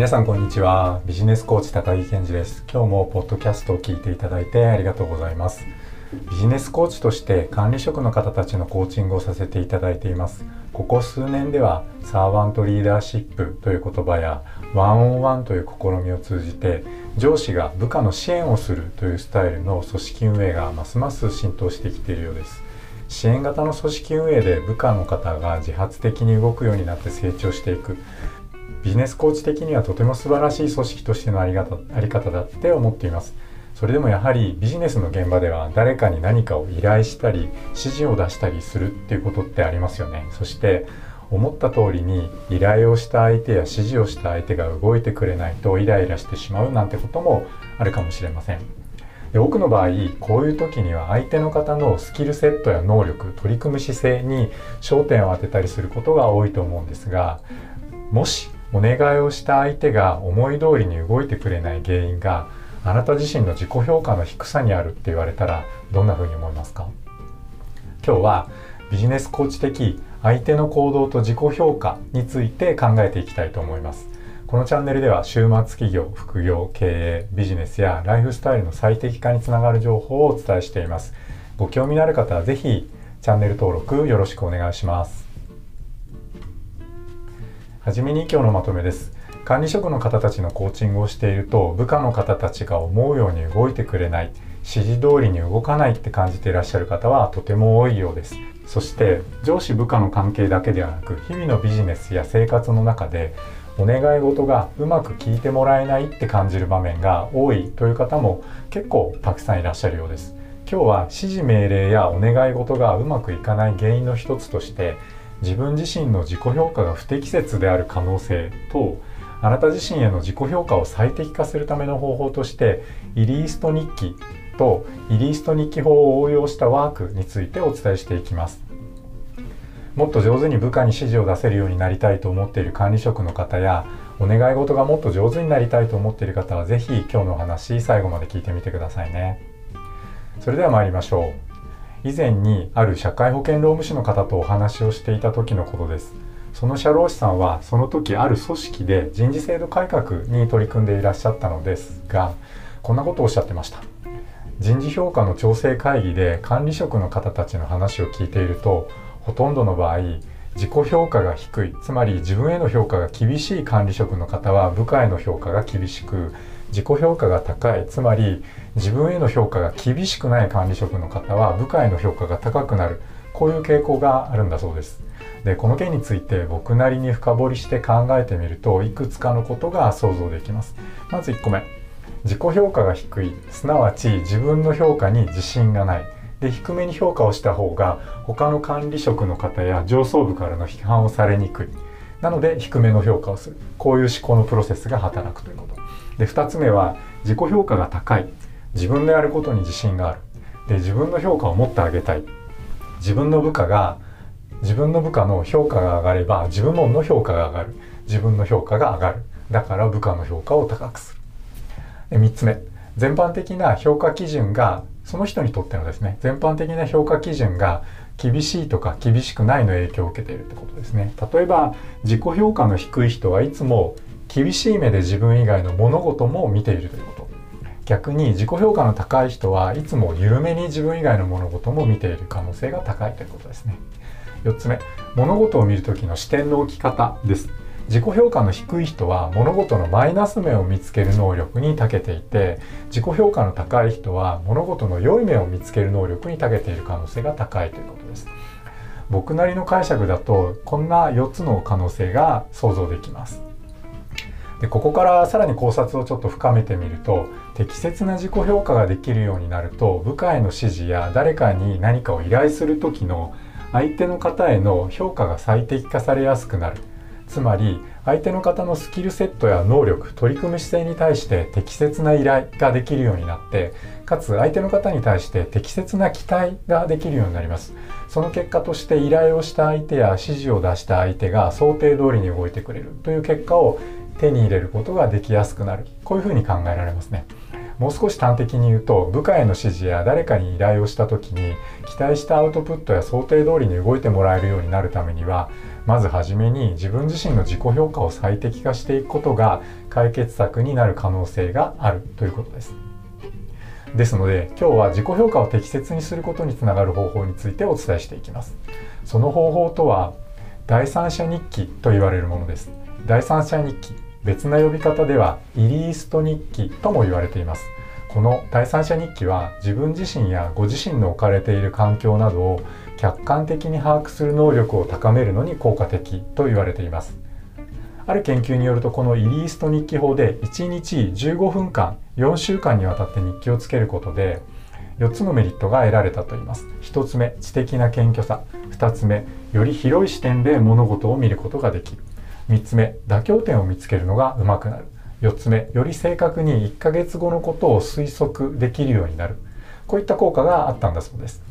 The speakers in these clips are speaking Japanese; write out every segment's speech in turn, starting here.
皆さんこんにちは。ビジネスコーチ高木健二です。今日もポッドキャストを聞いていただいてありがとうございます。ビジネスコーチとして管理職の方たちのコーチングをさせていただいています。ここ数年ではサーバントリーダーシップという言葉やワンオンワンという試みを通じて上司が部下の支援をするというスタイルの組織運営がますます浸透してきているようです。支援型の組織運営で部下の方が自発的に動くようになって成長していく。ビジネスコーチ的にはとても素晴らしい組織としてのあり方あり方だって思っています。それでもやはりビジネスの現場では誰かに何かを依頼したり指示を出したりするっていうことってありますよね。そして思った通りに依頼をした相手や指示をした相手が動いてくれないとイライラしてしまうなんてこともあるかもしれません。で多くの場合こういう時には相手の方のスキルセットや能力取り組む姿勢に焦点を当てたりすることが多いと思うんですがもしお願いをした相手が思い通りに動いてくれない原因があなた自身の自己評価の低さにあるって言われたらどんな風に思いますか？今日はビジネスコーチ的相手の行動と自己評価について考えていきたいと思います。このチャンネルでは週末企業副業経営ビジネスやライフスタイルの最適化につながる情報をお伝えしています。ご興味のある方は是非チャンネル登録よろしくお願いします。はじめに今日のまとめです。管理職の方たちのコーチングをしていると部下の方たちが思うように動いてくれない指示通りに動かないって感じていらっしゃる方はとても多いようです。そして上司部下の関係だけではなく日々のビジネスや生活の中でお願い事がうまく聞いてもらえないって感じる場面が多いという方も結構たくさんいらっしゃるようです。今日は指示命令やお願い事がうまくいかない原因の一つとして自分自身の自己評価が不適切である可能性とあなた自身への自己評価を最適化するための方法としてイリースト日記とイリースト日記法を応用したワークについてお伝えしていきます。もっと上手に部下に指示を出せるようになりたいと思っている管理職の方やお願い事がもっと上手になりたいと思っている方は是非今日のお話最後まで聞いてみてくださいね。それでは参りましょう。以前にある社会保険労務士の方とお話をしていた時のことです。その社労士さんはその時ある組織で人事制度改革に取り組んでいらっしゃったのですがこんなことをおっしゃってました。人事評価の調整会議で管理職の方たちの話を聞いているとほとんどの場合自己評価が低いつまり自分への評価が厳しい管理職の方は部下への評価が厳しく自己評価が高い。つまり自分への評価が厳しくない管理職の方は部下への評価が高くなる。こういう傾向があるんだそうです。でこの件について僕なりに深掘りして考えてみるといくつかのことが想像できます。まず1個目。自己評価が低い。すなわち自分の評価に自信がない。で低めに評価をした方が他の管理職の方や上層部からの批判をされにくい。なので低めの評価をする。こういう思考のプロセスが働くということ。で2つ目は自己評価が高い。自分のやることに自信がある。で自分の評価を持ってあげたい。自分の部下が自分の部下の評価が上がれば自分の評価が上がる。自分の評価が上がる。だから部下の評価を高くする。で3つ目。全般的な評価基準がその人にとってのですね全般的な評価基準が厳しいとか厳しくないの影響を受けているってことですね。例えば自己評価の低い人はいつも厳しい目で自分以外の物事も見ているということ。逆に自己評価の高い人はいつも緩めに自分以外の物事も見ている可能性が高いということですね。4つ目。物事を見る時の視点の置き方です。自己評価の低い人は物事のマイナス面を見つける能力に長けていて自己評価の高い人は物事の良い面を見つける能力に長けている可能性が高いということです。僕なりの解釈だとこんな4つの可能性が想像できます。でここからさらに考察をちょっと深めてみると適切な自己評価ができるようになると部下への指示や誰かに何かを依頼する時の相手の方への評価が最適化されやすくなる。つまり相手の方のスキルセットや能力取り組む姿勢に対して適切な依頼ができるようになってかつ相手の方に対して適切な期待ができるようになります。その結果として依頼をした相手や指示を出した相手が想定通りに動いてくれるという結果を手に入れることができやすくなる。こういうふうに考えられますね。もう少し端的に言うと部下への指示や誰かに依頼をした時に期待したアウトプットや想定通りに動いてもらえるようになるためにはまずはじめに自分自身の自己評価を最適化していくことが解決策になる可能性があるということです。ですので今日は自己評価を適切にすることにつながる方法についてお伝えしていきます。その方法とは第三者日記と言われるものです。第三者日記別な呼び方ではイリースト日記とも言われていますこの第三者日記は自分自身やご自身の置かれている環境などを客観的に把握する能力を高めるのに効果的と言われています。ある研究によるとこのイリースト日記法で1日15分間4週間にわたって日記をつけることで4つのメリットが得られたといいます。1つ目知的な謙虚さ。2つ目より広い視点で物事を見ることができる。3つ目妥協点を見つけるのがうまくなる。4つ目より正確に1ヶ月後のことを推測できるようになる。こういった効果があったんだそうです。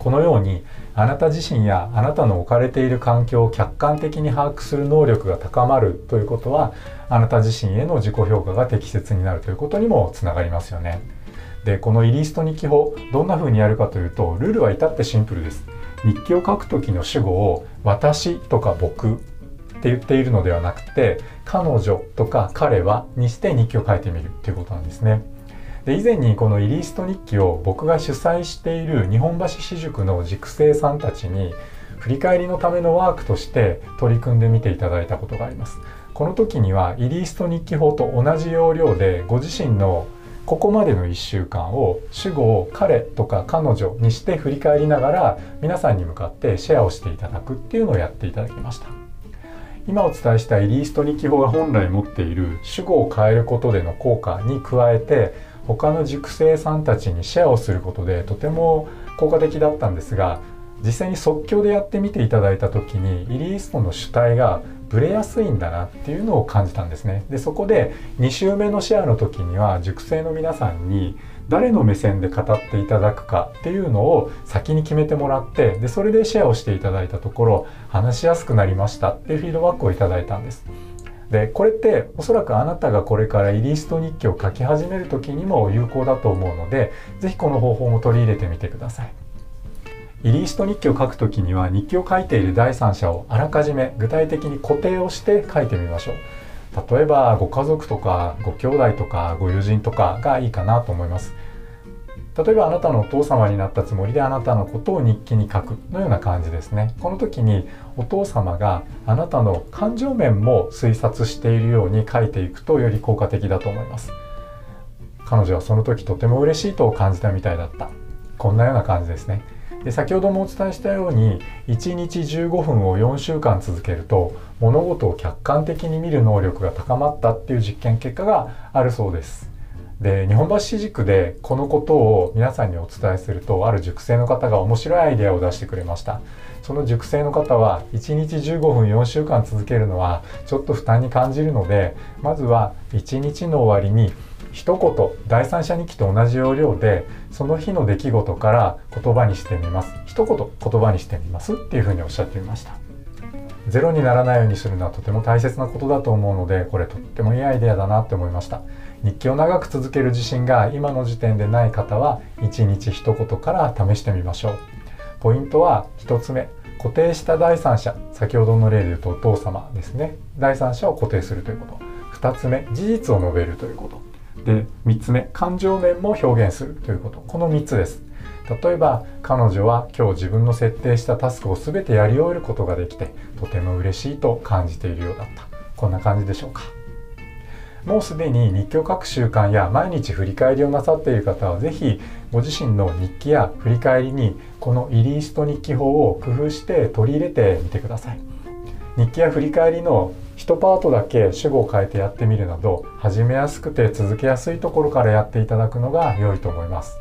このようにあなた自身やあなたの置かれている環境を客観的に把握する能力が高まるということはあなた自身への自己評価が適切になるということにもつながりますよねでこのイリスト日記法どんな風にやるかというとルールは至ってシンプルです日記を書く時の主語を私とか僕って言っているのではなくて彼女とか彼はにして日記を書いてみるっていうことなんですね。で以前にこのイリースト日記を僕が主催している日本橋私塾の塾生さんたちに振り返りのためのワークとして取り組んでみていただいたことがあります。この時にはイリースト日記法と同じ要領でご自身のここまでの1週間を主語を彼とか彼女にして振り返りながら皆さんに向かってシェアをしていただくっていうのをやっていただきました。今お伝えしたイリースト日記法が本来持っている主語を変えることでの効果に加えて他の塾生さんたちにシェアをすることでとても効果的だったんですが実際に即興でやってみていただいた時にイリーストの主体がブレやすいんだなっていうのを感じたんですねでそこで2週目のシェアの時には塾生の皆さんに誰の目線で語っていただくかっていうのを先に決めてもらってでそれでシェアをしていただいたところ話しやすくなりましたっていうフィードバックをいただいたんです。でこれっておそらくあなたがこれからイリスト日記を書き始める時にも有効だと思うので是非この方法も取り入れてみてください。イリスト日記を書くときには日記を書いている第三者をあらかじめ具体的に固定をして書いてみましょう。例えばご家族とかご兄弟とかご友人とかがいいかなと思います例えばあなたのお父様になったつもりであなたのことを日記に書くのような感じですね。この時にお父様があなたの感情面も推察しているように書いていくとより効果的だと思います。彼女はその時とても嬉しいと感じたみたいだった。こんなような感じですね。で先ほどもお伝えしたように1日15分を4週間続けると物事を客観的に見る能力が高まったっていう実験結果があるそうです。で日本橋塾でこのことを皆さんにお伝えするとある塾生の方が面白いアイデアを出してくれました。その塾生の方は1日15分4週間続けるのはちょっと負担に感じるのでまずは1日の終わりに一言第三者日記と同じ要領でその日の出来事から言葉にしてみます。一言言葉にしてみます。っていうふうにおっしゃってみました。ゼロにならないようにするのはとても大切なことだと思うのでこれとってもいいアイデアだなって思いました。日記を長く続ける自信が今の時点でない方は1日一言から試してみましょう。ポイントは1つ目固定した第三者先ほどの例で言うとお父様ですね。第三者を固定するということ。2つ目事実を述べるということ。で3つ目感情面も表現するということ。この3つです。例えば彼女は今日自分の設定したタスクを全てやり終えることができてとても嬉しいと感じているようだった。こんな感じでしょうか。もうすでに日記を書く習慣や毎日振り返りをなさっている方は是非ご自身の日記や振り返りにこのイリースト日記法を工夫して取り入れてみてください。日記や振り返りの1パートだけ主語を変えてやってみるなど始めやすくて続けやすいところからやっていただくのが良いと思います。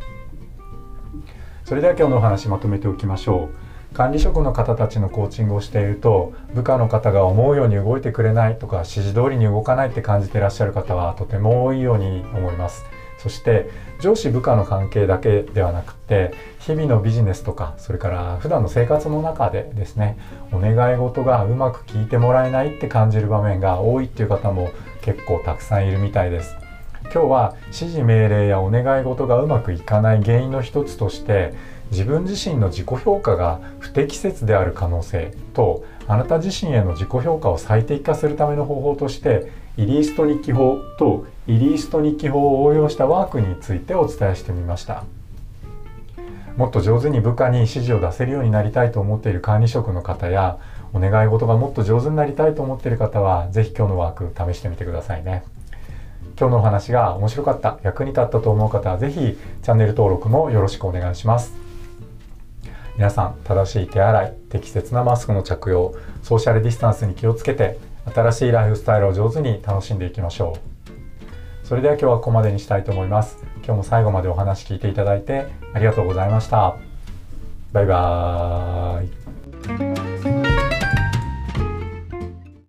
それでは今日のお話まとめておきましょう。管理職の方たちのコーチングをしていると部下の方が思うように動いてくれないとか指示通りに動かないって感じていらっしゃる方はとても多いように思います。そして上司部下の関係だけではなくて日々のビジネスとかそれから普段の生活の中でですねお願い事がうまく聞いてもらえないって感じる場面が多いっていう方も結構たくさんいるみたいです。今日は指示命令やお願い事がうまくいかない原因の一つとして自分自身の自己評価が不適切である可能性とあなた自身への自己評価を最適化するための方法としてイリースト日記法とイリースト日記法を応用したワークについてお伝えしてみました。もっと上手に部下に指示を出せるようになりたいと思っている管理職の方やお願い事がもっと上手になりたいと思っている方は是非今日のワーク試してみてくださいね。今日のお話が面白かった役に立ったと思う方は是非チャンネル登録もよろしくお願いします。皆さん正しい手洗い適切なマスクの着用ソーシャルディスタンスに気をつけて新しいライフスタイルを上手に楽しんでいきましょう。それでは今日はここまでにしたいと思います。今日も最後までお話聞いていただいてありがとうございました。バイバーイ。